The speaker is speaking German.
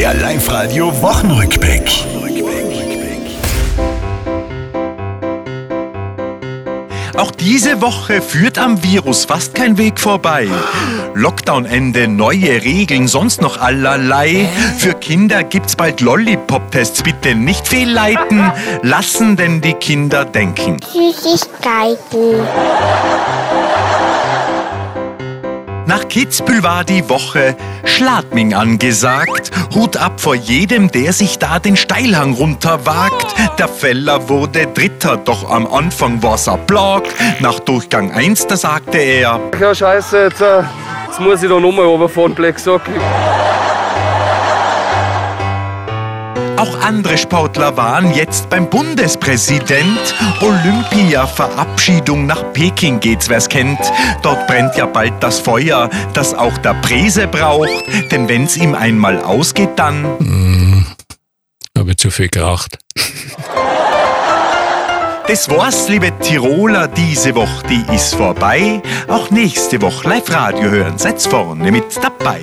Der Live-Radio Wochenrückblick. Auch diese Woche führt am Virus fast kein Weg vorbei. Lockdown-Ende, neue Regeln, sonst noch allerlei. Für Kinder gibt's bald Lollipop-Tests. Bitte nicht fehlleiten. Lassen denn die Kinder denken. Süßigkeiten. Nach Kitzbühel war die Woche Schladming angesagt. Hut ab vor jedem, der sich da den Steilhang runterwagt. Der Feller wurde Dritter, doch am Anfang war's Applaus. Nach Durchgang 1, da sagte er, Ja, scheiße, jetzt, äh, jetzt muss ich da nochmal runterfahren, Black Sock. Auch andere Sportler waren jetzt beim Bundespräsident. Olympia, Verabschiedung nach Peking geht's, wer's kennt. Dort brennt ja bald das Feuer, das auch der Präse braucht. Denn wenn's ihm einmal ausgeht, dann Habe zu viel geraucht. Das war's, liebe Tiroler, diese Woche, die ist vorbei. Auch nächste Woche Live-Radio hören, seid vorne mit dabei.